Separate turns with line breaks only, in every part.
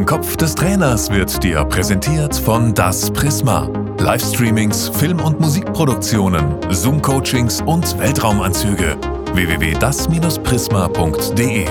Im Kopf des Trainers wird dir präsentiert von Das Prisma. Livestreamings, Film- und Musikproduktionen, Zoom-Coachings und Weltraumanzüge. www.das-prisma.de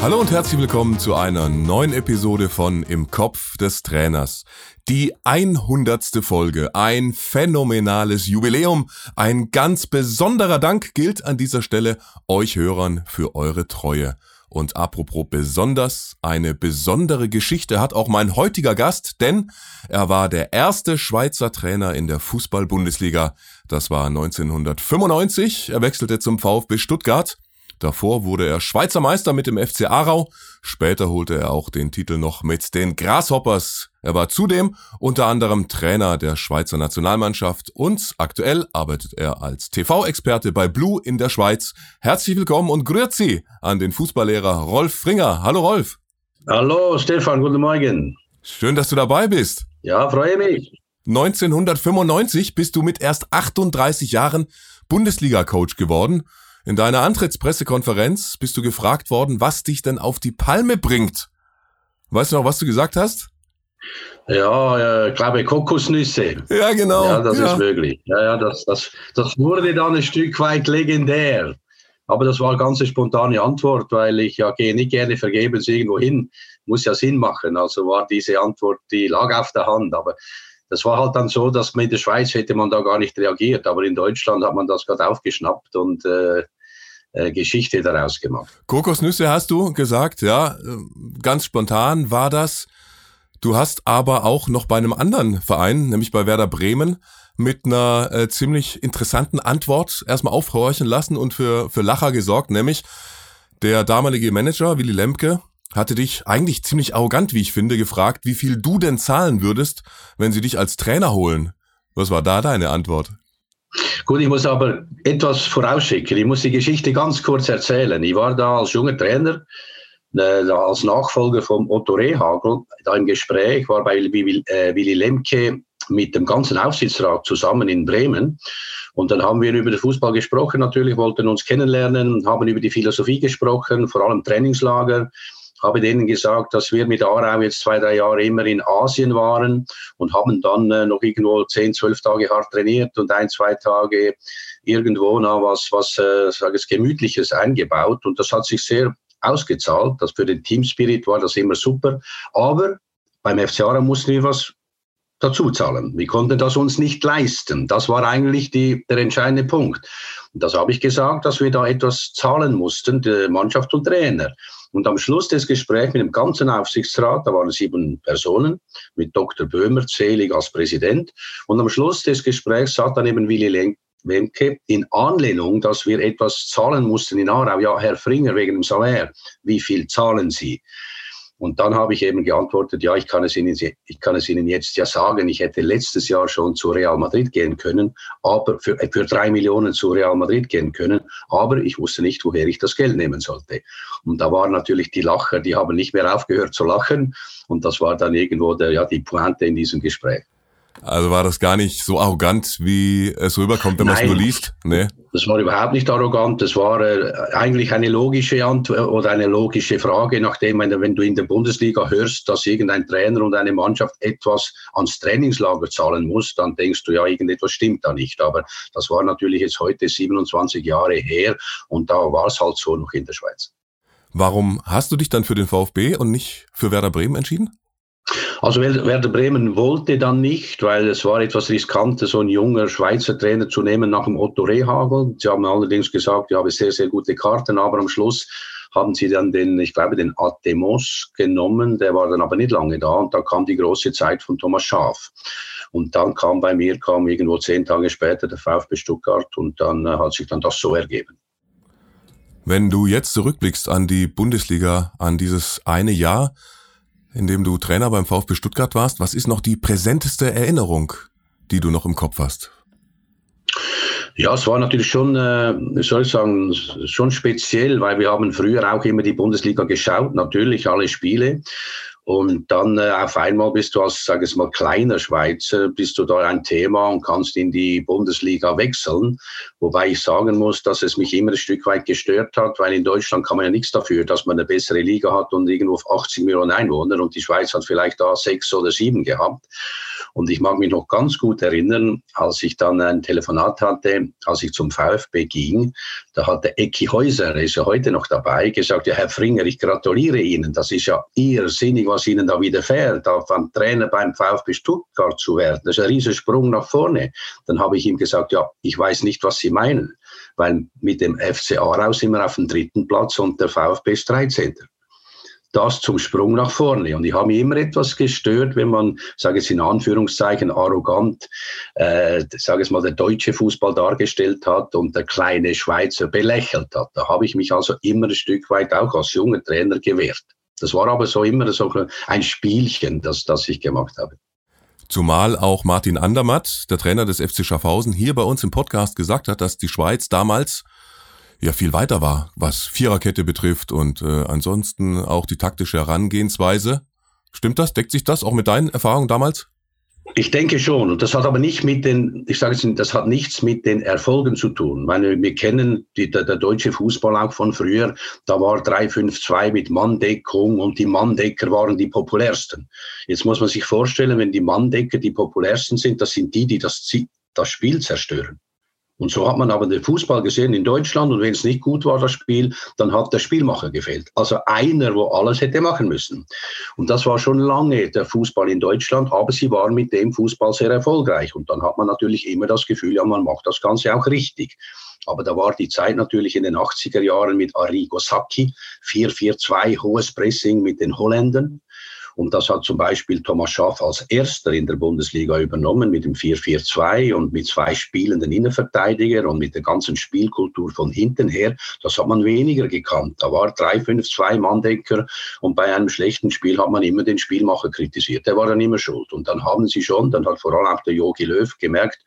Hallo und herzlich willkommen zu einer neuen Episode von Im Kopf des Trainers. Die 100. Folge, ein phänomenales Jubiläum, ein ganz besonderer Dank gilt an dieser Stelle euch Hörern für eure Treue. Und apropos besonders, eine besondere Geschichte hat auch mein heutiger Gast, denn er war der erste Schweizer Trainer in der Fußball-Bundesliga. Das war 1995. Er wechselte zum VfB Stuttgart. Davor wurde er Schweizer Meister mit dem FC Aarau. Später holte er auch den Titel noch mit den Grasshoppers. Er war zudem unter anderem Trainer der Schweizer Nationalmannschaft und aktuell arbeitet er als TV-Experte bei Blue in der Schweiz. Herzlich willkommen und grüezi an den Fußballlehrer Rolf Fringer. Hallo Rolf.
Hallo Stefan, guten Morgen.
Schön, dass du dabei bist.
Ja, freue mich.
1995 bist du mit erst 38 Jahren Bundesliga-Coach geworden. In deiner Antrittspressekonferenz bist du gefragt worden, was dich denn auf die Palme bringt. Weißt du noch, was du gesagt hast?
Ja, ich glaube Kokosnüsse.
Ja, genau.
Ja, das
ja.
ist möglich. Ja, ja, das, das, das wurde dann ein Stück weit legendär. Aber das war eine ganz spontane Antwort, weil ich ja gehe nicht gerne vergebens irgendwo hin. Muss ja Sinn machen. Also war diese Antwort, die lag auf der Hand. Aber das war halt dann so, dass man in der Schweiz hätte man da gar nicht reagiert. Aber in Deutschland hat man das gerade aufgeschnappt und äh, äh, Geschichte daraus gemacht.
Kokosnüsse hast du gesagt, ja. Ganz spontan war das. Du hast aber auch noch bei einem anderen Verein, nämlich bei Werder Bremen, mit einer äh, ziemlich interessanten Antwort erstmal aufhorchen lassen und für, für Lacher gesorgt, nämlich der damalige Manager Willy Lemke hatte dich eigentlich ziemlich arrogant, wie ich finde, gefragt, wie viel du denn zahlen würdest, wenn sie dich als Trainer holen. Was war da deine Antwort?
Gut, ich muss aber etwas vorausschicken. Ich muss die Geschichte ganz kurz erzählen. Ich war da als junger Trainer, als Nachfolger von Otto Rehagel, da im Gespräch, war bei Willy, äh, Willy Lemke mit dem ganzen Aufsichtsrat zusammen in Bremen. Und dann haben wir über den Fußball gesprochen, natürlich wollten uns kennenlernen, haben über die Philosophie gesprochen, vor allem Trainingslager habe denen gesagt, dass wir mit Aarau jetzt zwei, drei Jahre immer in Asien waren und haben dann äh, noch irgendwo zehn, zwölf Tage hart trainiert und ein, zwei Tage irgendwo na, was, was äh, sage ich, Gemütliches eingebaut. Und das hat sich sehr ausgezahlt. Das für den Teamspirit war das immer super. Aber beim FC Aarau mussten wir was dazu zahlen. Wir konnten das uns nicht leisten. Das war eigentlich die, der entscheidende Punkt. Und das habe ich gesagt, dass wir da etwas zahlen mussten, die Mannschaft und Trainer. Und am Schluss des Gesprächs mit dem ganzen Aufsichtsrat, da waren sieben Personen, mit Dr. Böhmer zählig als Präsident. Und am Schluss des Gesprächs sagt dann eben Willy Lemke in Anlehnung, dass wir etwas zahlen mussten in Aarau. Ja, Herr Fringer, wegen dem Salär, wie viel zahlen Sie? Und dann habe ich eben geantwortet, ja, ich kann, es Ihnen, ich kann es Ihnen jetzt ja sagen, ich hätte letztes Jahr schon zu Real Madrid gehen können, aber für, für drei Millionen zu Real Madrid gehen können, aber ich wusste nicht, woher ich das Geld nehmen sollte. Und da waren natürlich die Lacher, die haben nicht mehr aufgehört zu lachen und das war dann irgendwo der, ja, die Pointe in diesem Gespräch.
Also war das gar nicht so arrogant, wie es rüberkommt, wenn man es nur liest?
Nee. Das war überhaupt nicht arrogant. Das war äh, eigentlich eine logische Antwort oder eine logische Frage, nachdem, wenn du in der Bundesliga hörst, dass irgendein Trainer und eine Mannschaft etwas ans Trainingslager zahlen muss, dann denkst du, ja, irgendetwas stimmt da nicht. Aber das war natürlich jetzt heute 27 Jahre her und da war es halt so noch in der Schweiz.
Warum hast du dich dann für den VfB und nicht für Werder Bremen entschieden?
Also Werder Bremen wollte dann nicht, weil es war etwas riskant, so ein junger Schweizer Trainer zu nehmen nach dem Otto Rehagel. Sie haben allerdings gesagt, ich habe sehr, sehr gute Karten, aber am Schluss haben sie dann den, ich glaube, den Atemos genommen, der war dann aber nicht lange da und da kam die große Zeit von Thomas Schaaf. Und dann kam bei mir, kam irgendwo zehn Tage später der VfB Stuttgart und dann äh, hat sich dann das so ergeben.
Wenn du jetzt zurückblickst an die Bundesliga, an dieses eine Jahr, in dem du Trainer beim VfB Stuttgart warst. Was ist noch die präsenteste Erinnerung, die du noch im Kopf hast?
Ja, es war natürlich schon, äh, soll ich sagen, schon speziell, weil wir haben früher auch immer die Bundesliga geschaut, natürlich alle Spiele. Und dann äh, auf einmal bist du als, sage ich mal, kleiner Schweizer, bist du da ein Thema und kannst in die Bundesliga wechseln. Wobei ich sagen muss, dass es mich immer ein Stück weit gestört hat, weil in Deutschland kann man ja nichts dafür, dass man eine bessere Liga hat und irgendwo auf 80 Millionen Einwohner und die Schweiz hat vielleicht da sechs oder sieben gehabt. Und ich mag mich noch ganz gut erinnern, als ich dann ein Telefonat hatte, als ich zum VfB ging, da hat der Ecki Häuser, er ist ja heute noch dabei, gesagt, ja Herr Fringer, ich gratuliere Ihnen, das ist ja irrsinnig, was Ihnen da widerfährt, ein Trainer beim VfB Stuttgart zu werden. Das ist ein riesiger Sprung nach vorne. Dann habe ich ihm gesagt, ja, ich weiß nicht, was Sie meinen, weil mit dem FC Aarau sind wir auf dem dritten Platz und der VfB ist 13 das zum Sprung nach vorne. Und ich habe mich immer etwas gestört, wenn man, sage ich in Anführungszeichen, arrogant, äh, sage ich mal, der deutsche Fußball dargestellt hat und der kleine Schweizer belächelt hat. Da habe ich mich also immer ein Stück weit auch als junger Trainer gewehrt. Das war aber so immer so ein Spielchen, das, das ich gemacht habe.
Zumal auch Martin Andermatt, der Trainer des FC Schaffhausen, hier bei uns im Podcast gesagt hat, dass die Schweiz damals ja viel weiter war, was Viererkette betrifft und äh, ansonsten auch die taktische Herangehensweise. Stimmt das? Deckt sich das auch mit deinen Erfahrungen damals?
Ich denke schon. Und das hat aber nicht mit den, ich sage es, das hat nichts mit den Erfolgen zu tun. Ich meine, wir kennen die, der, der, deutsche Fußball auch von früher. Da war 3-5-2 mit Manndeckung und die Manndecker waren die populärsten. Jetzt muss man sich vorstellen, wenn die Manndecker die populärsten sind, das sind die, die das, das Spiel zerstören. Und so hat man aber den Fußball gesehen in Deutschland und wenn es nicht gut war, das Spiel, dann hat der Spielmacher gefehlt. Also einer, wo alles hätte machen müssen. Und das war schon lange der Fußball in Deutschland, aber sie waren mit dem Fußball sehr erfolgreich. Und dann hat man natürlich immer das Gefühl, ja, man macht das Ganze auch richtig. Aber da war die Zeit natürlich in den 80er Jahren mit Arrigo Sacchi, 4-4-2, hohes Pressing mit den Holländern. Und das hat zum Beispiel Thomas Schaff als erster in der Bundesliga übernommen mit dem 4-4-2 und mit zwei spielenden Innenverteidiger und mit der ganzen Spielkultur von hinten her. Das hat man weniger gekannt. Da war 3-5-2 Manndecker und bei einem schlechten Spiel hat man immer den Spielmacher kritisiert. Der war dann immer schuld. Und dann haben sie schon, dann hat vor allem auch der Jogi Löw gemerkt,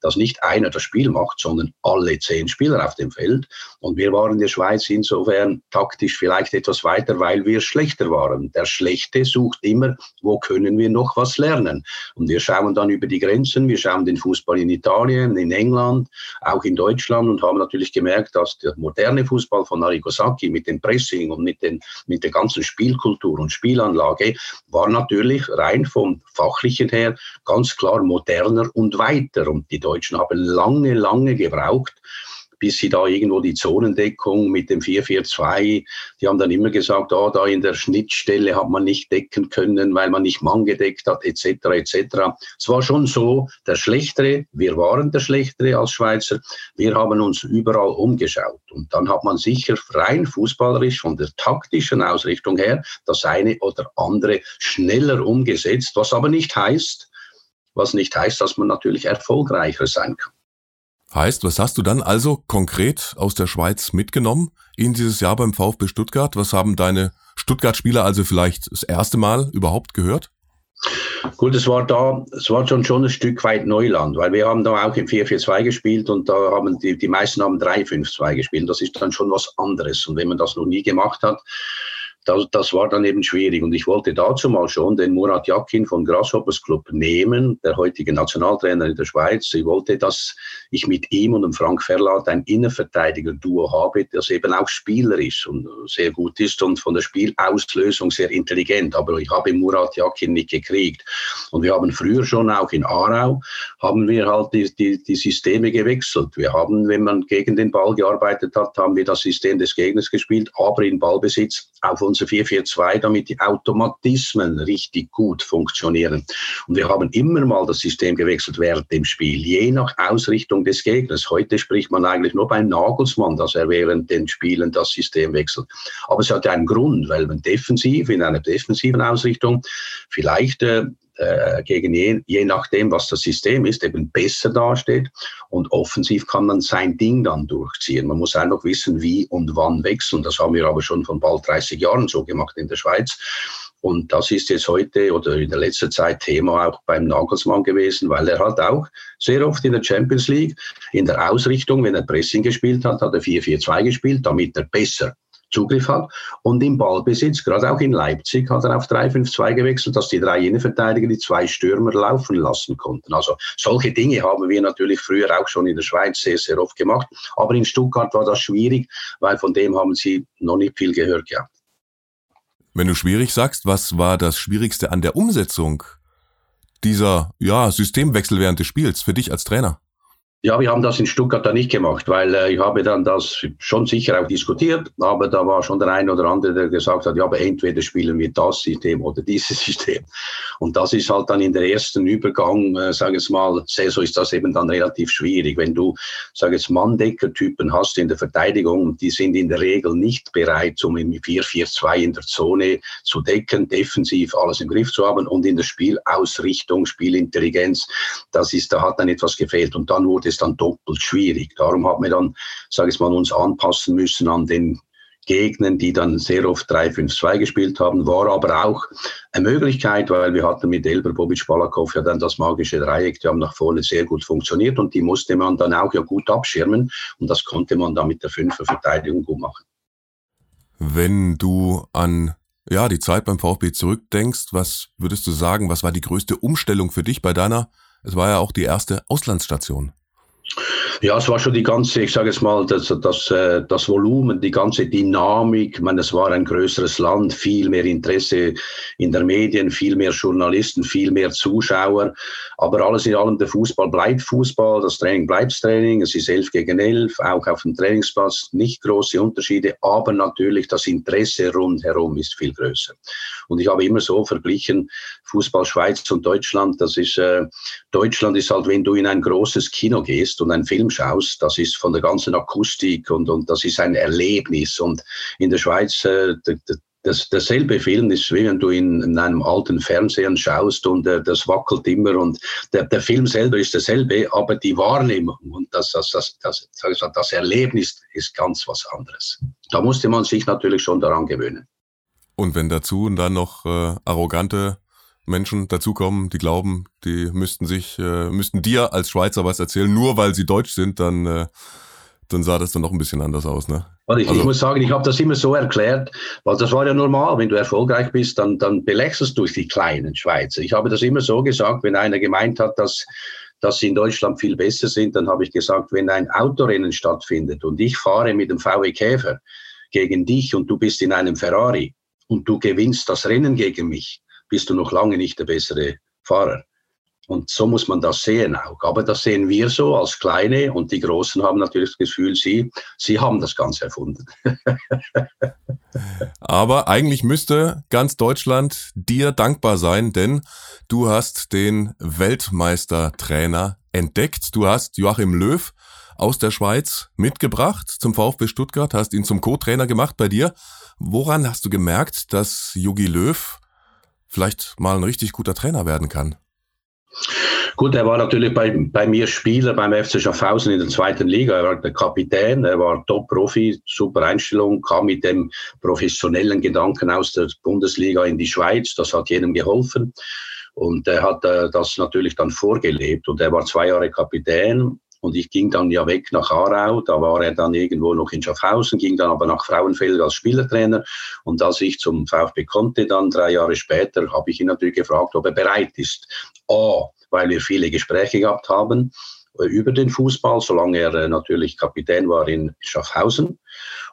dass nicht einer das Spiel macht, sondern alle zehn Spieler auf dem Feld. Und wir waren in der Schweiz insofern taktisch vielleicht etwas weiter, weil wir schlechter waren. Der Schlechte sucht immer, wo können wir noch was lernen. Und wir schauen dann über die Grenzen, wir schauen den Fußball in Italien, in England, auch in Deutschland und haben natürlich gemerkt, dass der moderne Fußball von Arrigo Sacchi mit dem Pressing und mit, den, mit der ganzen Spielkultur und Spielanlage war natürlich rein vom Fachlichen her ganz klar moderner und weiter. Und die Deutschen haben lange, lange gebraucht, bis sie da irgendwo die Zonendeckung mit dem 442, die haben dann immer gesagt, oh, da in der Schnittstelle hat man nicht decken können, weil man nicht Mann gedeckt hat, etc. etc. Es war schon so, der Schlechtere, wir waren der Schlechtere als Schweizer, wir haben uns überall umgeschaut. Und dann hat man sicher rein fußballerisch von der taktischen Ausrichtung her das eine oder andere schneller umgesetzt, was aber nicht heißt, was nicht heißt, dass man natürlich erfolgreicher sein kann.
Heißt, was hast du dann also konkret aus der Schweiz mitgenommen in dieses Jahr beim VfB Stuttgart? Was haben deine Stuttgart-Spieler also vielleicht das erste Mal überhaupt gehört?
Gut, es war da, es war schon, schon ein Stück weit Neuland, weil wir haben da auch im 4-4-2 gespielt und da haben die, die meisten haben 3-5-2 gespielt. Das ist dann schon was anderes. Und wenn man das noch nie gemacht hat, das, das war dann eben schwierig. Und ich wollte dazu mal schon den Murat Yakin von Grasshoppers Club nehmen, der heutige Nationaltrainer in der Schweiz. Ich wollte, dass ich mit ihm und dem Frank Verlat ein Innenverteidiger-Duo habe, das eben auch spielerisch und sehr gut ist und von der Spielauslösung sehr intelligent. Aber ich habe Murat Yakin nicht gekriegt. Und wir haben früher schon auch in Aarau, haben wir halt die, die, die Systeme gewechselt. Wir haben, wenn man gegen den Ball gearbeitet hat, haben wir das System des Gegners gespielt, aber in Ballbesitz auf unser 442, damit die Automatismen richtig gut funktionieren. Und wir haben immer mal das System gewechselt während dem Spiel, je nach Ausrichtung des Gegners. Heute spricht man eigentlich nur beim Nagelsmann, dass er während den Spielen das System wechselt. Aber es hat einen Grund, weil man defensiv, in einer defensiven Ausrichtung, vielleicht äh, äh, gegen je, je nachdem, was das System ist, eben besser dasteht. Und offensiv kann man sein Ding dann durchziehen. Man muss einfach wissen, wie und wann wechseln. Das haben wir aber schon von bald 30 Jahren so gemacht in der Schweiz. Und das ist jetzt heute oder in der letzten Zeit Thema auch beim Nagelsmann gewesen, weil er hat auch sehr oft in der Champions League in der Ausrichtung, wenn er Pressing gespielt hat, hat er 4-4-2 gespielt, damit er besser Zugriff hat. Und im Ballbesitz, gerade auch in Leipzig, hat er auf 3-5-2 gewechselt, dass die drei Innenverteidiger die zwei Stürmer laufen lassen konnten. Also solche Dinge haben wir natürlich früher auch schon in der Schweiz sehr, sehr oft gemacht. Aber in Stuttgart war das schwierig, weil von dem haben sie noch nicht viel gehört gehabt.
Wenn du schwierig sagst, was war das Schwierigste an der Umsetzung dieser ja, Systemwechsel während des Spiels für dich als Trainer?
Ja, wir haben das in Stuttgart dann nicht gemacht, weil äh, ich habe dann das schon sicher auch diskutiert, aber da war schon der eine oder andere, der gesagt hat, ja, aber entweder spielen wir das System oder dieses System. Und das ist halt dann in der ersten Übergang, äh, sage ich mal, Saison ist das eben dann relativ schwierig. Wenn du, sage ich Mann-Decker-Typen hast in der Verteidigung, die sind in der Regel nicht bereit, um im 4-4-2 in der Zone zu decken, defensiv alles im Griff zu haben und in der Spielausrichtung, Spielintelligenz, das ist, da hat dann etwas gefehlt. Und dann wurde es dann doppelt schwierig. Darum hat man dann, sage ich mal, uns anpassen müssen an den Gegnern, die dann sehr oft 3-5-2 gespielt haben, war aber auch eine Möglichkeit, weil wir hatten mit Elber, Bobic, Balakov ja dann das magische Dreieck, die haben nach vorne sehr gut funktioniert und die musste man dann auch ja gut abschirmen und das konnte man dann mit der Fünferverteidigung gut machen.
Wenn du an ja, die Zeit beim VfB zurückdenkst, was würdest du sagen, was war die größte Umstellung für dich bei deiner, es war ja auch die erste Auslandsstation?
Ja, es war schon die ganze, ich sage jetzt mal, das, das, äh, das Volumen, die ganze Dynamik. Ich meine, es war ein größeres Land, viel mehr Interesse in der Medien, viel mehr Journalisten, viel mehr Zuschauer. Aber alles in allem, der Fußball bleibt Fußball, das Training bleibt Training. Es ist elf gegen elf, auch auf dem Trainingsplatz nicht große Unterschiede. Aber natürlich das Interesse rundherum ist viel größer. Und ich habe immer so verglichen, Fußball Schweiz und Deutschland. Das ist, äh, Deutschland ist halt, wenn du in ein großes Kino gehst und einen Film schaust, das ist von der ganzen Akustik und, und das ist ein Erlebnis. Und in der Schweiz, äh, das, dasselbe Film ist, wie wenn du in, in einem alten Fernseher schaust und äh, das wackelt immer und der, der Film selber ist dasselbe, aber die Wahrnehmung und das, das, das, das, das, das Erlebnis ist ganz was anderes. Da musste man sich natürlich schon daran gewöhnen.
Und wenn dazu dann noch äh, arrogante Menschen dazukommen, die glauben, die müssten sich, äh, müssten dir als Schweizer was erzählen, nur weil sie deutsch sind, dann, äh, dann sah das dann noch ein bisschen anders aus, ne?
Und ich, also, ich muss sagen, ich habe das immer so erklärt, weil das war ja normal, wenn du erfolgreich bist, dann, dann belächelst du die kleinen Schweizer. Ich habe das immer so gesagt, wenn einer gemeint hat, dass, dass sie in Deutschland viel besser sind, dann habe ich gesagt, wenn ein Autorennen stattfindet und ich fahre mit dem VW Käfer gegen dich und du bist in einem Ferrari und du gewinnst das Rennen gegen mich, bist du noch lange nicht der bessere Fahrer. Und so muss man das sehen auch. Aber das sehen wir so als Kleine und die Großen haben natürlich das Gefühl, sie, sie haben das Ganze erfunden.
Aber eigentlich müsste ganz Deutschland dir dankbar sein, denn du hast den Weltmeistertrainer entdeckt. Du hast Joachim Löw aus der Schweiz mitgebracht zum VfB Stuttgart, hast ihn zum Co-Trainer gemacht bei dir. Woran hast du gemerkt, dass Jogi Löw vielleicht mal ein richtig guter Trainer werden kann?
Gut, er war natürlich bei, bei mir Spieler beim FC Schaffhausen in der zweiten Liga. Er war der Kapitän, er war Top-Profi, super Einstellung, kam mit dem professionellen Gedanken aus der Bundesliga in die Schweiz. Das hat jedem geholfen. Und er hat äh, das natürlich dann vorgelebt. Und er war zwei Jahre Kapitän und ich ging dann ja weg nach Aarau, da war er dann irgendwo noch in Schaffhausen, ging dann aber nach Frauenfeld als Spielertrainer. Und als ich zum VfB konnte, dann drei Jahre später, habe ich ihn natürlich gefragt, ob er bereit ist. A, weil wir viele Gespräche gehabt haben äh, über den Fußball, solange er äh, natürlich Kapitän war in Schaffhausen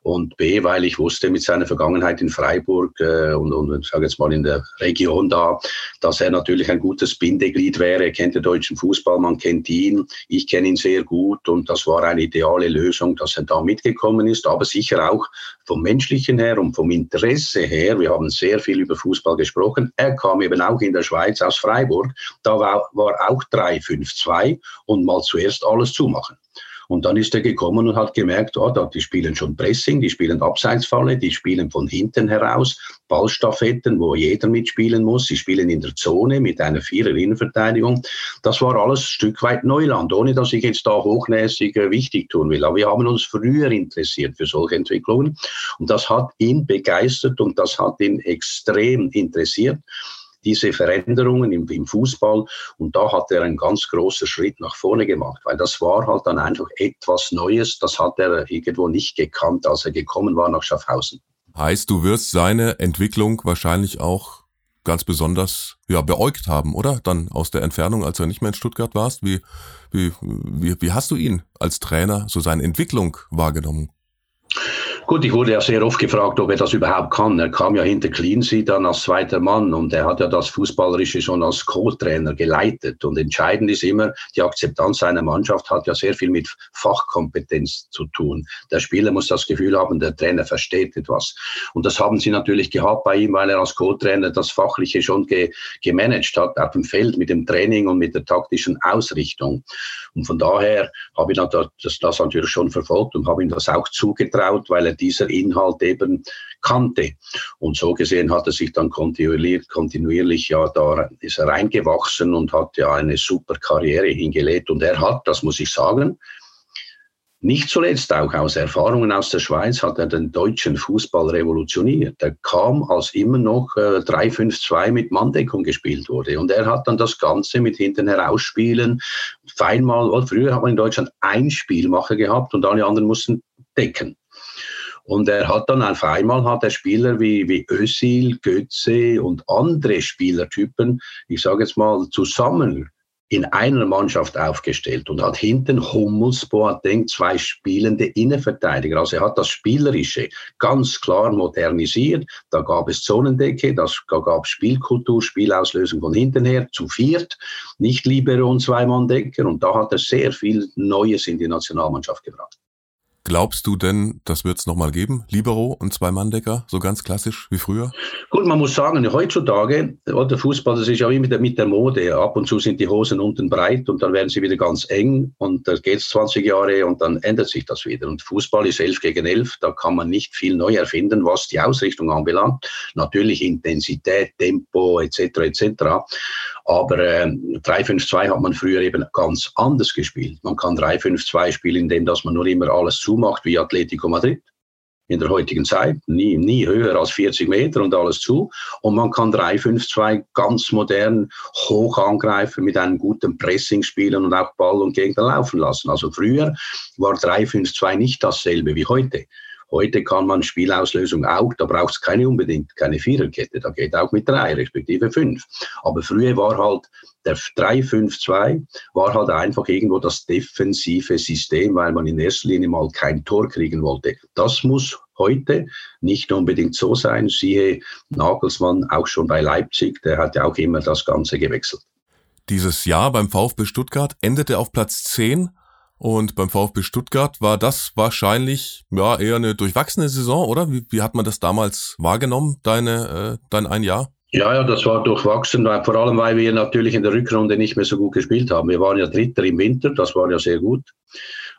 und B, weil ich wusste mit seiner Vergangenheit in Freiburg äh, und, und sage jetzt mal in der Region da, dass er natürlich ein gutes Bindeglied wäre. Er kennt den deutschen Fußball, man kennt ihn, ich kenne ihn sehr gut und das war eine ideale Lösung, dass er da mitgekommen ist, aber sicher auch vom menschlichen her und vom Interesse her. Wir haben sehr viel über Fußball gesprochen. Er kam eben auch in der Schweiz aus Freiburg, da war, war auch 3-5-2 und mal zuerst alles zumachen. Und dann ist er gekommen und hat gemerkt, oh, die spielen schon Pressing, die spielen Abseitsfalle, die spielen von hinten heraus, Ballstaffetten, wo jeder mitspielen muss. Sie spielen in der Zone mit einer Vierer-Innenverteidigung. Das war alles ein Stück weit Neuland, ohne dass ich jetzt da hochnäsig äh, wichtig tun will. Aber wir haben uns früher interessiert für solche Entwicklungen. Und das hat ihn begeistert und das hat ihn extrem interessiert. Diese Veränderungen im, im Fußball und da hat er einen ganz großen Schritt nach vorne gemacht, weil das war halt dann einfach etwas Neues, das hat er irgendwo nicht gekannt, als er gekommen war nach Schaffhausen.
Heißt, du wirst seine Entwicklung wahrscheinlich auch ganz besonders ja, beäugt haben, oder? Dann aus der Entfernung, als er nicht mehr in Stuttgart warst. Wie, wie, wie, wie hast du ihn als Trainer, so seine Entwicklung wahrgenommen?
Gut, ich wurde ja sehr oft gefragt, ob er das überhaupt kann. Er kam ja hinter Cleansea dann als zweiter Mann und er hat ja das Fußballerische schon als Co-Trainer geleitet. Und entscheidend ist immer, die Akzeptanz seiner Mannschaft hat ja sehr viel mit Fachkompetenz zu tun. Der Spieler muss das Gefühl haben, der Trainer versteht etwas. Und das haben sie natürlich gehabt bei ihm, weil er als Co-Trainer das Fachliche schon ge gemanagt hat auf dem Feld mit dem Training und mit der taktischen Ausrichtung. Und von daher habe ich das, das natürlich schon verfolgt und habe ihm das auch zugetraut, weil er dieser Inhalt eben kannte. Und so gesehen hat er sich dann kontinuierlich, kontinuierlich ja da ist er reingewachsen und hat ja eine super Karriere hingelegt. Und er hat, das muss ich sagen, nicht zuletzt auch aus Erfahrungen aus der Schweiz hat er den deutschen Fußball revolutioniert. Er kam, als immer noch äh, 3-5-2 mit Manndeckung gespielt wurde. Und er hat dann das Ganze mit hinten herausspielen. Feinmal, früher hat man in Deutschland ein Spielmacher gehabt und alle anderen mussten decken. Und er hat dann auf einmal hat er Spieler wie, wie Özil, Götze und andere Spielertypen, ich sage jetzt mal, zusammen in einer Mannschaft aufgestellt und hat hinten Hummels, Boateng, zwei spielende Innenverteidiger. Also er hat das Spielerische ganz klar modernisiert. Da gab es Zonendecke, das, da gab es Spielkultur, Spielauslösung von hinten her, zu viert, nicht Libero und Zweimann-Decker. Und da hat er sehr viel Neues in die Nationalmannschaft gebracht.
Glaubst du denn, das wird es nochmal geben? Libero und zwei Manndecker, so ganz klassisch wie früher?
Gut, man muss sagen, heutzutage, der Fußball, das ist ja wie mit der, mit der Mode. Ab und zu sind die Hosen unten breit und dann werden sie wieder ganz eng und da geht es 20 Jahre und dann ändert sich das wieder. Und Fußball ist 11 gegen 11, da kann man nicht viel neu erfinden, was die Ausrichtung anbelangt. Natürlich Intensität, Tempo etc. etc. Aber äh, 3-5-2 hat man früher eben ganz anders gespielt. Man kann 3-5-2 spielen, indem dass man nur immer alles zumacht wie Atletico Madrid in der heutigen Zeit, nie, nie höher als 40 Meter und alles zu. Und man kann 3-5-2 ganz modern hoch angreifen mit einem guten Pressing spielen und auch Ball und Gegner laufen lassen. Also früher war 3-5-2 nicht dasselbe wie heute. Heute kann man Spielauslösung auch, da braucht es keine unbedingt keine Viererkette, da geht auch mit drei respektive fünf. Aber früher war halt der 3-5-2 war halt einfach irgendwo das defensive System, weil man in erster Linie mal kein Tor kriegen wollte. Das muss heute nicht unbedingt so sein. Siehe Nagelsmann auch schon bei Leipzig, der hat ja auch immer das Ganze gewechselt.
Dieses Jahr beim VfB Stuttgart endete auf Platz 10 und beim VfB Stuttgart war das wahrscheinlich ja eher eine durchwachsene Saison, oder? Wie, wie hat man das damals wahrgenommen, deine, äh, dein ein Jahr?
Ja, ja, das war durchwachsen, vor allem weil wir natürlich in der Rückrunde nicht mehr so gut gespielt haben. Wir waren ja Dritter im Winter, das war ja sehr gut.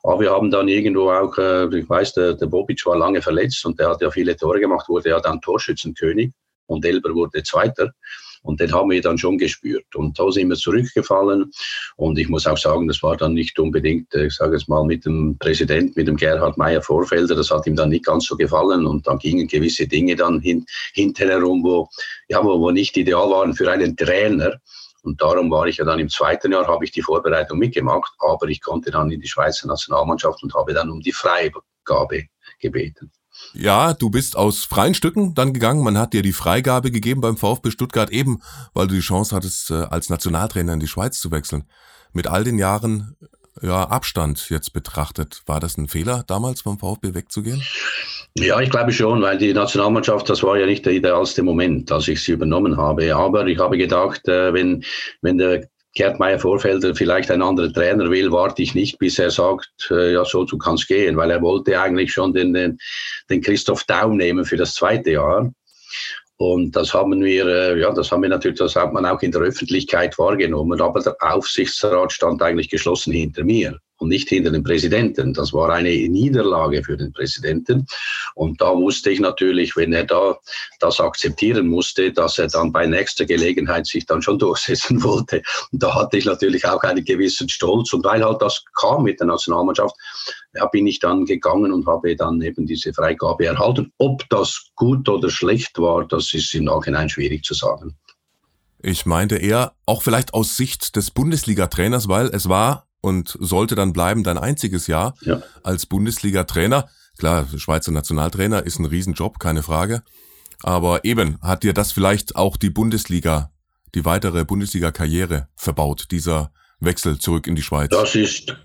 Aber wir haben dann irgendwo auch, äh, ich weiß, der, der Bobic war lange verletzt und der hat ja viele Tore gemacht, wurde ja dann Torschützenkönig und Elber wurde Zweiter. Und den haben wir dann schon gespürt. Und da sind wir zurückgefallen. Und ich muss auch sagen, das war dann nicht unbedingt, äh, ich sage es mal, mit dem Präsidenten, mit dem Gerhard Meyer Vorfelder, das hat ihm dann nicht ganz so gefallen. Und dann gingen gewisse Dinge dann hin, hinten herum, wo, ja, wo, wo nicht ideal waren für einen Trainer. Und darum war ich ja dann im zweiten Jahr, habe ich die Vorbereitung mitgemacht, aber ich konnte dann in die Schweizer Nationalmannschaft und habe dann um die Freigabe gebeten.
Ja, du bist aus freien Stücken dann gegangen. Man hat dir die Freigabe gegeben beim VfB Stuttgart eben, weil du die Chance hattest, äh, als Nationaltrainer in die Schweiz zu wechseln. Mit all den Jahren ja, Abstand jetzt betrachtet, war das ein Fehler damals vom VfB wegzugehen?
Ja, ich glaube schon, weil die Nationalmannschaft, das war ja nicht der idealste Moment, als ich sie übernommen habe. Aber ich habe gedacht, äh, wenn, wenn der Gerd Meyer Vorfelder vielleicht ein anderer Trainer will, warte ich nicht, bis er sagt, äh, ja, so, du kannst gehen, weil er wollte eigentlich schon den, den, den Christoph Daum nehmen für das zweite Jahr. Und das haben wir, äh, ja, das haben wir natürlich, das hat man auch in der Öffentlichkeit wahrgenommen, aber der Aufsichtsrat stand eigentlich geschlossen hinter mir und nicht hinter dem Präsidenten. Das war eine Niederlage für den Präsidenten. Und da wusste ich natürlich, wenn er da das akzeptieren musste, dass er dann bei nächster Gelegenheit sich dann schon durchsetzen wollte. Und da hatte ich natürlich auch einen gewissen Stolz. Und weil halt das kam mit der Nationalmannschaft, ja, bin ich dann gegangen und habe dann eben diese Freigabe erhalten. Ob das gut oder schlecht war, das ist im Nachhinein schwierig zu sagen.
Ich meinte eher auch vielleicht aus Sicht des Bundesliga-Trainers, weil es war und sollte dann bleiben dein einziges Jahr ja. als Bundesliga-Trainer. Klar, Schweizer Nationaltrainer ist ein Riesenjob, keine Frage. Aber eben, hat dir das vielleicht auch die Bundesliga, die weitere Bundesliga-Karriere verbaut, dieser Wechsel zurück in die Schweiz?
Das ist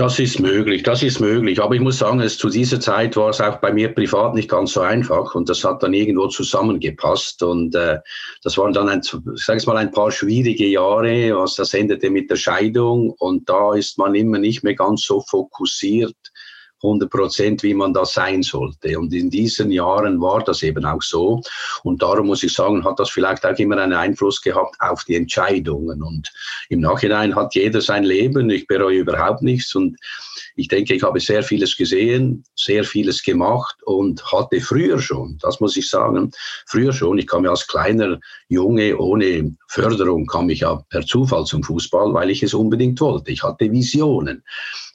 das ist möglich, das ist möglich. Aber ich muss sagen, es, zu dieser Zeit war es auch bei mir privat nicht ganz so einfach und das hat dann irgendwo zusammengepasst und äh, das waren dann ein, sag mal, ein paar schwierige Jahre, was das endete mit der Scheidung und da ist man immer nicht mehr ganz so fokussiert 100 Prozent, wie man das sein sollte. Und in diesen Jahren war das eben auch so. Und darum muss ich sagen, hat das vielleicht auch immer einen Einfluss gehabt auf die Entscheidungen. Und im Nachhinein hat jeder sein Leben. Ich bereue überhaupt nichts. Und ich denke, ich habe sehr vieles gesehen, sehr vieles gemacht und hatte früher schon, das muss ich sagen, früher schon, ich kam ja als kleiner Junge ohne Förderung, kam ich ja per Zufall zum Fußball, weil ich es unbedingt wollte. Ich hatte Visionen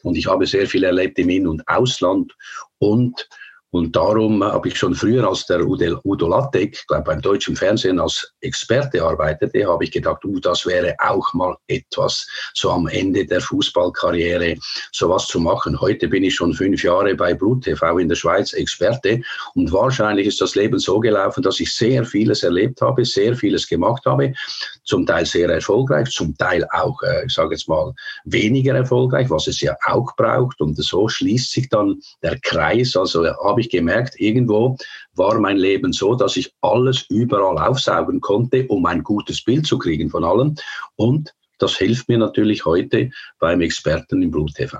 und ich habe sehr viel erlebt im In- und Ausland und und darum habe ich schon früher, als der Udo Lattek, glaube beim deutschen Fernsehen als Experte arbeitete, habe ich gedacht, uh, das wäre auch mal etwas, so am Ende der Fußballkarriere sowas zu machen. Heute bin ich schon fünf Jahre bei Blut TV in der Schweiz Experte und wahrscheinlich ist das Leben so gelaufen, dass ich sehr vieles erlebt habe, sehr vieles gemacht habe, zum Teil sehr erfolgreich, zum Teil auch, äh, ich sage jetzt mal, weniger erfolgreich, was es ja auch braucht und so schließt sich dann der Kreis. Also habe ich ich gemerkt, irgendwo war mein Leben so, dass ich alles überall aufsaugen konnte, um ein gutes Bild zu kriegen von allem. Und das hilft mir natürlich heute beim Experten im Blut TV.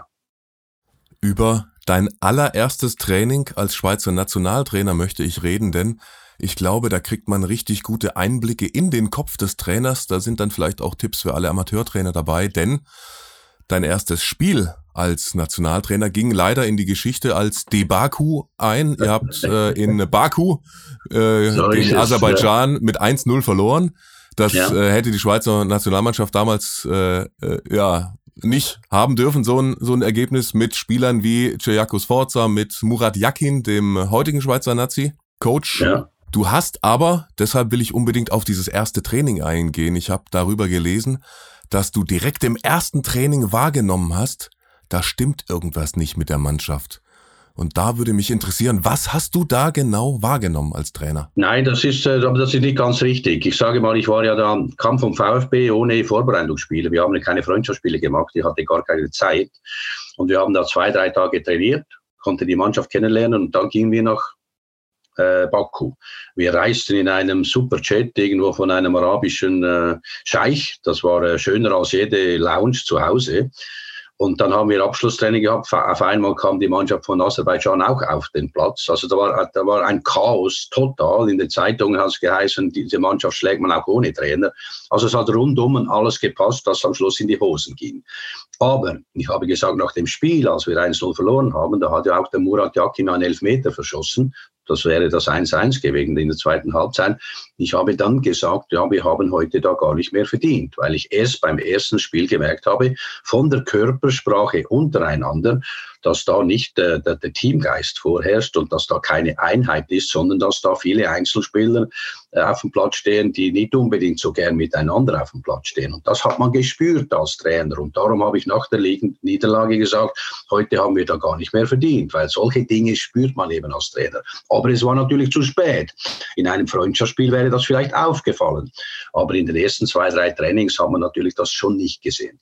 Über dein allererstes Training als Schweizer Nationaltrainer möchte ich reden, denn ich glaube, da kriegt man richtig gute Einblicke in den Kopf des Trainers. Da sind dann vielleicht auch Tipps für alle Amateurtrainer dabei, denn dein erstes Spiel als Nationaltrainer ging leider in die Geschichte als Debaku ein. Ihr habt äh, in Baku äh, gegen Aserbaidschan mit 1-0 verloren. Das ja. äh, hätte die Schweizer Nationalmannschaft damals äh, äh, ja nicht haben dürfen, so ein, so ein Ergebnis mit Spielern wie Cejakos Forza, mit Murat Yakin, dem heutigen Schweizer Nazi-Coach. Ja. Du hast aber, deshalb will ich unbedingt auf dieses erste Training eingehen. Ich habe darüber gelesen, dass du direkt im ersten Training wahrgenommen hast, da stimmt irgendwas nicht mit der Mannschaft. Und da würde mich interessieren, was hast du da genau wahrgenommen als Trainer?
Nein, das ist, äh, das ist nicht ganz richtig. Ich sage mal, ich war ja da, kam vom VfB ohne Vorbereitungsspiele. Wir haben keine Freundschaftsspiele gemacht, ich hatte gar keine Zeit. Und wir haben da zwei, drei Tage trainiert, konnte die Mannschaft kennenlernen und dann gingen wir nach äh, Baku. Wir reisten in einem Superjet irgendwo von einem arabischen äh, Scheich. Das war äh, schöner als jede Lounge zu Hause. Und dann haben wir Abschlusstraining gehabt. Auf einmal kam die Mannschaft von Aserbaidschan auch auf den Platz. Also da war, da war ein Chaos total. In den Zeitungen hat es geheißen, diese Mannschaft schlägt man auch ohne Trainer. Also es hat rundum alles gepasst, dass am Schluss in die Hosen ging. Aber ich habe gesagt, nach dem Spiel, als wir 1-0 verloren haben, da hat ja auch der Murat Yakin einen Elfmeter verschossen. Das wäre das 1-1 gewesen in der zweiten Halbzeit. Ich habe dann gesagt, ja, wir haben heute da gar nicht mehr verdient, weil ich erst beim ersten Spiel gemerkt habe, von der Körpersprache untereinander, dass da nicht äh, der, der, Teamgeist vorherrscht und dass da keine Einheit ist, sondern dass da viele Einzelspieler äh, auf dem Platz stehen, die nicht unbedingt so gern miteinander auf dem Platz stehen. Und das hat man gespürt als Trainer. Und darum habe ich nach der Niederlage gesagt, heute haben wir da gar nicht mehr verdient, weil solche Dinge spürt man eben als Trainer. Aber es war natürlich zu spät. In einem Freundschaftsspiel wäre das vielleicht aufgefallen. Aber in den ersten zwei, drei Trainings haben wir natürlich das schon nicht gesehen.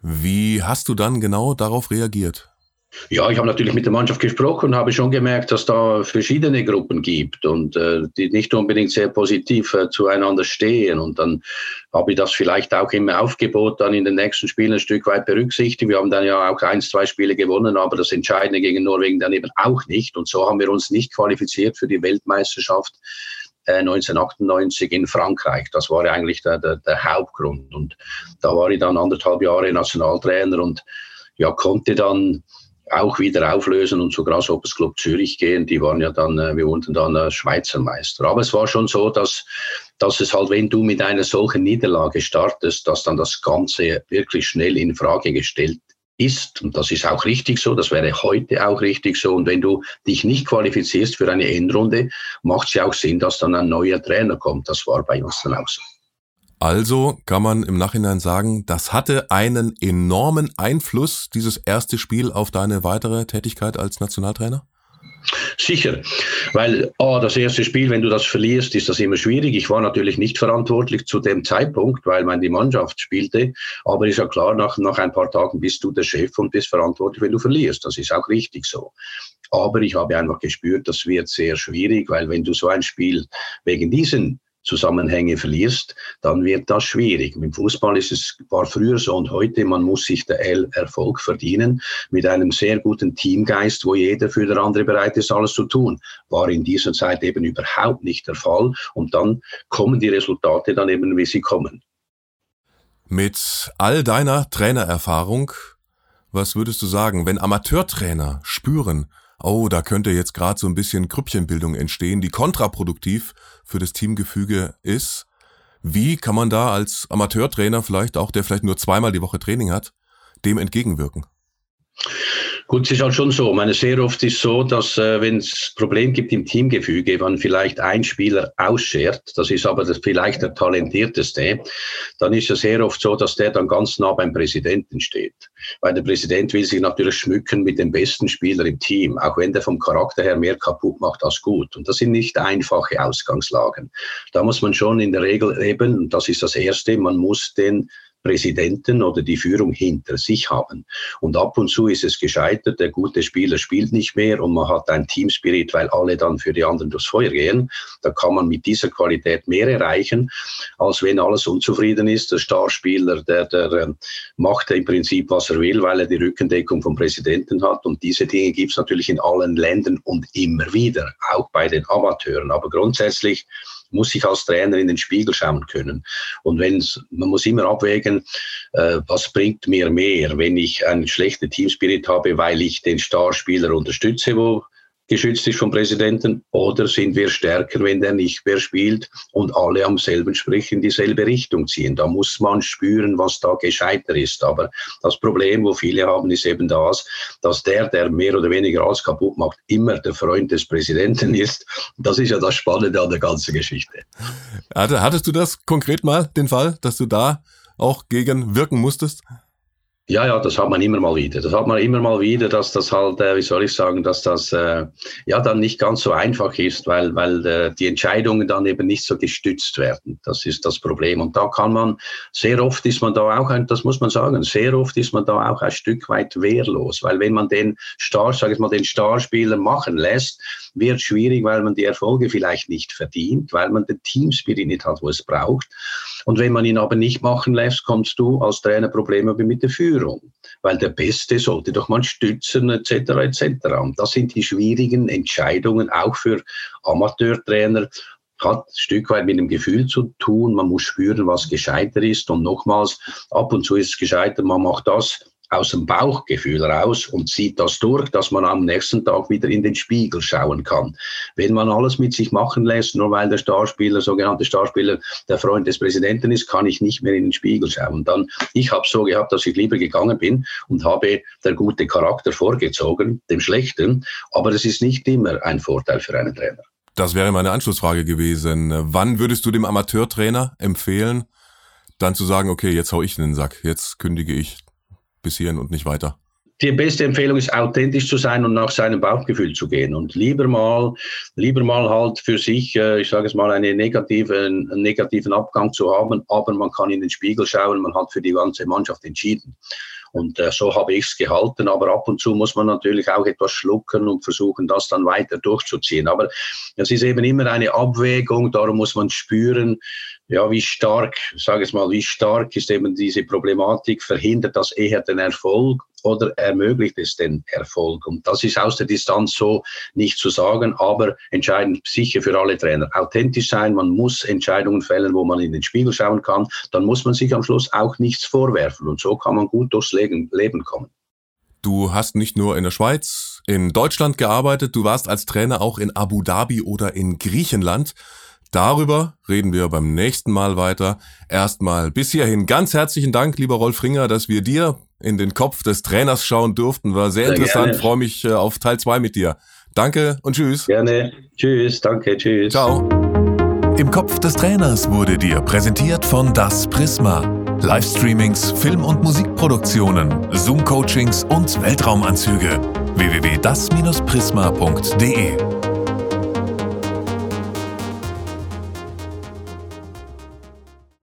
Wie hast du dann genau darauf reagiert?
Ja, ich habe natürlich mit der Mannschaft gesprochen und habe schon gemerkt, dass da verschiedene Gruppen gibt und äh, die nicht unbedingt sehr positiv äh, zueinander stehen. Und dann habe ich das vielleicht auch im Aufgebot dann in den nächsten Spielen ein Stück weit berücksichtigt. Wir haben dann ja auch ein, zwei Spiele gewonnen, aber das Entscheidende gegen Norwegen dann eben auch nicht. Und so haben wir uns nicht qualifiziert für die Weltmeisterschaft 1998 äh, in Frankreich. Das war eigentlich der, der, der Hauptgrund. Und da war ich dann anderthalb Jahre Nationaltrainer und ja, konnte dann auch wieder auflösen und zu Grasshoppers Club Zürich gehen. Die waren ja dann, äh, wir wurden dann äh, Schweizer Meister. Aber es war schon so, dass, dass es halt, wenn du mit einer solchen Niederlage startest, dass dann das Ganze wirklich schnell in Frage gestellt ist. Und das ist auch richtig so. Das wäre heute auch richtig so. Und wenn du dich nicht qualifizierst für eine Endrunde, macht es ja auch Sinn, dass dann ein neuer Trainer kommt. Das war bei uns dann auch so.
Also kann man im Nachhinein sagen, das hatte einen enormen Einfluss, dieses erste Spiel, auf deine weitere Tätigkeit als Nationaltrainer?
Sicher, weil oh, das erste Spiel, wenn du das verlierst, ist das immer schwierig. Ich war natürlich nicht verantwortlich zu dem Zeitpunkt, weil man die Mannschaft spielte. Aber ist ja klar, nach, nach ein paar Tagen bist du der Chef und bist verantwortlich, wenn du verlierst. Das ist auch richtig so. Aber ich habe einfach gespürt, das wird sehr schwierig, weil wenn du so ein Spiel wegen diesen Zusammenhänge verlierst, dann wird das schwierig. Im Fußball ist es, war früher so und heute, man muss sich der Erfolg verdienen mit einem sehr guten Teamgeist, wo jeder für den andere bereit ist, alles zu tun. War in dieser Zeit eben überhaupt nicht der Fall und dann kommen die Resultate dann eben, wie sie kommen.
Mit all deiner Trainererfahrung, was würdest du sagen, wenn Amateurtrainer spüren, oh, da könnte jetzt gerade so ein bisschen Krüppchenbildung entstehen, die kontraproduktiv für das Teamgefüge ist. Wie kann man da als Amateurtrainer vielleicht auch, der vielleicht nur zweimal die Woche Training hat, dem entgegenwirken?
Gut, es ist halt schon so. Ich meine, sehr oft ist so, dass äh, wenn es Problem gibt im Teamgefüge, wenn vielleicht ein Spieler ausschert, das ist aber das vielleicht der talentierteste, dann ist es sehr oft so, dass der dann ganz nah beim Präsidenten steht. Weil der Präsident will sich natürlich schmücken mit dem besten Spieler im Team, auch wenn der vom Charakter her mehr kaputt macht als gut. Und das sind nicht einfache Ausgangslagen. Da muss man schon in der Regel eben, und das ist das Erste, man muss den Präsidenten oder die Führung hinter sich haben. Und ab und zu ist es gescheitert, der gute Spieler spielt nicht mehr und man hat ein Teamspirit, weil alle dann für die anderen durchs Feuer gehen. Da kann man mit dieser Qualität mehr erreichen, als wenn alles unzufrieden ist. Der Starspieler, der, der äh, macht im Prinzip, was er will, weil er die Rückendeckung vom Präsidenten hat. Und diese Dinge gibt es natürlich in allen Ländern und immer wieder, auch bei den Amateuren. Aber grundsätzlich muss ich als Trainer in den Spiegel schauen können. Und wenn man muss immer abwägen, äh, was bringt mir mehr, wenn ich einen schlechten Teamspirit habe, weil ich den Starspieler unterstütze, wo geschützt ist vom Präsidenten, oder sind wir stärker, wenn der nicht mehr spielt und alle am selben Strich in dieselbe Richtung ziehen. Da muss man spüren, was da gescheiter ist. Aber das Problem, wo viele haben, ist eben das, dass der, der mehr oder weniger alles kaputt macht, immer der Freund des Präsidenten ist. Das ist ja das Spannende an der ganzen Geschichte.
Hattest du das konkret mal, den Fall, dass du da auch gegen wirken musstest?
Ja, ja, das hat man immer mal wieder. Das hat man immer mal wieder, dass das halt, äh, wie soll ich sagen, dass das äh, ja dann nicht ganz so einfach ist, weil, weil äh, die Entscheidungen dann eben nicht so gestützt werden. Das ist das Problem. Und da kann man, sehr oft ist man da auch, das muss man sagen, sehr oft ist man da auch ein Stück weit wehrlos, weil wenn man den Star, sag ich mal, den Starspieler machen lässt, wird schwierig, weil man die Erfolge vielleicht nicht verdient, weil man den Teamspirit nicht hat, wo es braucht. Und wenn man ihn aber nicht machen lässt, kommst du als Trainer Probleme mit der Führung, weil der Beste sollte doch mal stützen etc. etc. Und das sind die schwierigen Entscheidungen auch für Amateurtrainer hat ein Stück weit mit dem Gefühl zu tun. Man muss spüren, was gescheiter ist. Und nochmals, ab und zu ist es gescheiter, man macht das, aus dem Bauchgefühl raus und zieht das durch, dass man am nächsten Tag wieder in den Spiegel schauen kann. Wenn man alles mit sich machen lässt, nur weil der Starspieler, sogenannte Starspieler, der Freund des Präsidenten ist, kann ich nicht mehr in den Spiegel schauen. Dann, ich habe so gehabt, dass ich lieber gegangen bin und habe der gute Charakter vorgezogen, dem schlechten, aber das ist nicht immer ein Vorteil für einen Trainer.
Das wäre meine Anschlussfrage gewesen. Wann würdest du dem Amateurtrainer empfehlen, dann zu sagen, okay, jetzt hau ich in den Sack, jetzt kündige ich bis hierhin und nicht weiter?
die beste Empfehlung ist, authentisch zu sein und nach seinem Bauchgefühl zu gehen und lieber mal, lieber mal halt für sich, äh, ich sage es mal, eine negative, einen negativen Abgang zu haben, aber man kann in den Spiegel schauen, man hat für die ganze Mannschaft entschieden. Und äh, so habe ich es gehalten. Aber ab und zu muss man natürlich auch etwas schlucken und versuchen, das dann weiter durchzuziehen. Aber es ist eben immer eine Abwägung. Darum muss man spüren, ja, wie stark, sage ich mal, wie stark ist eben diese Problematik, verhindert das eher den Erfolg oder ermöglicht es den Erfolg? Und das ist aus der Distanz so nicht zu sagen, aber entscheidend sicher für alle Trainer. Authentisch sein, man muss Entscheidungen fällen, wo man in den Spiegel schauen kann. Dann muss man sich am Schluss auch nichts vorwerfen. Und so kann man gut durchs Leben kommen.
Du hast nicht nur in der Schweiz, in Deutschland gearbeitet, du warst als Trainer auch in Abu Dhabi oder in Griechenland. Darüber reden wir beim nächsten Mal weiter. Erstmal bis hierhin ganz herzlichen Dank, lieber Rolf Ringer, dass wir dir in den Kopf des Trainers schauen durften. War sehr, sehr interessant. Gerne. Freue mich äh, auf Teil zwei mit dir. Danke und tschüss.
Gerne. Tschüss. Danke. Tschüss.
Ciao. Im Kopf des Trainers wurde dir präsentiert von Das Prisma. Livestreamings, Film- und Musikproduktionen, Zoom-Coachings und Weltraumanzüge. www.das-prisma.de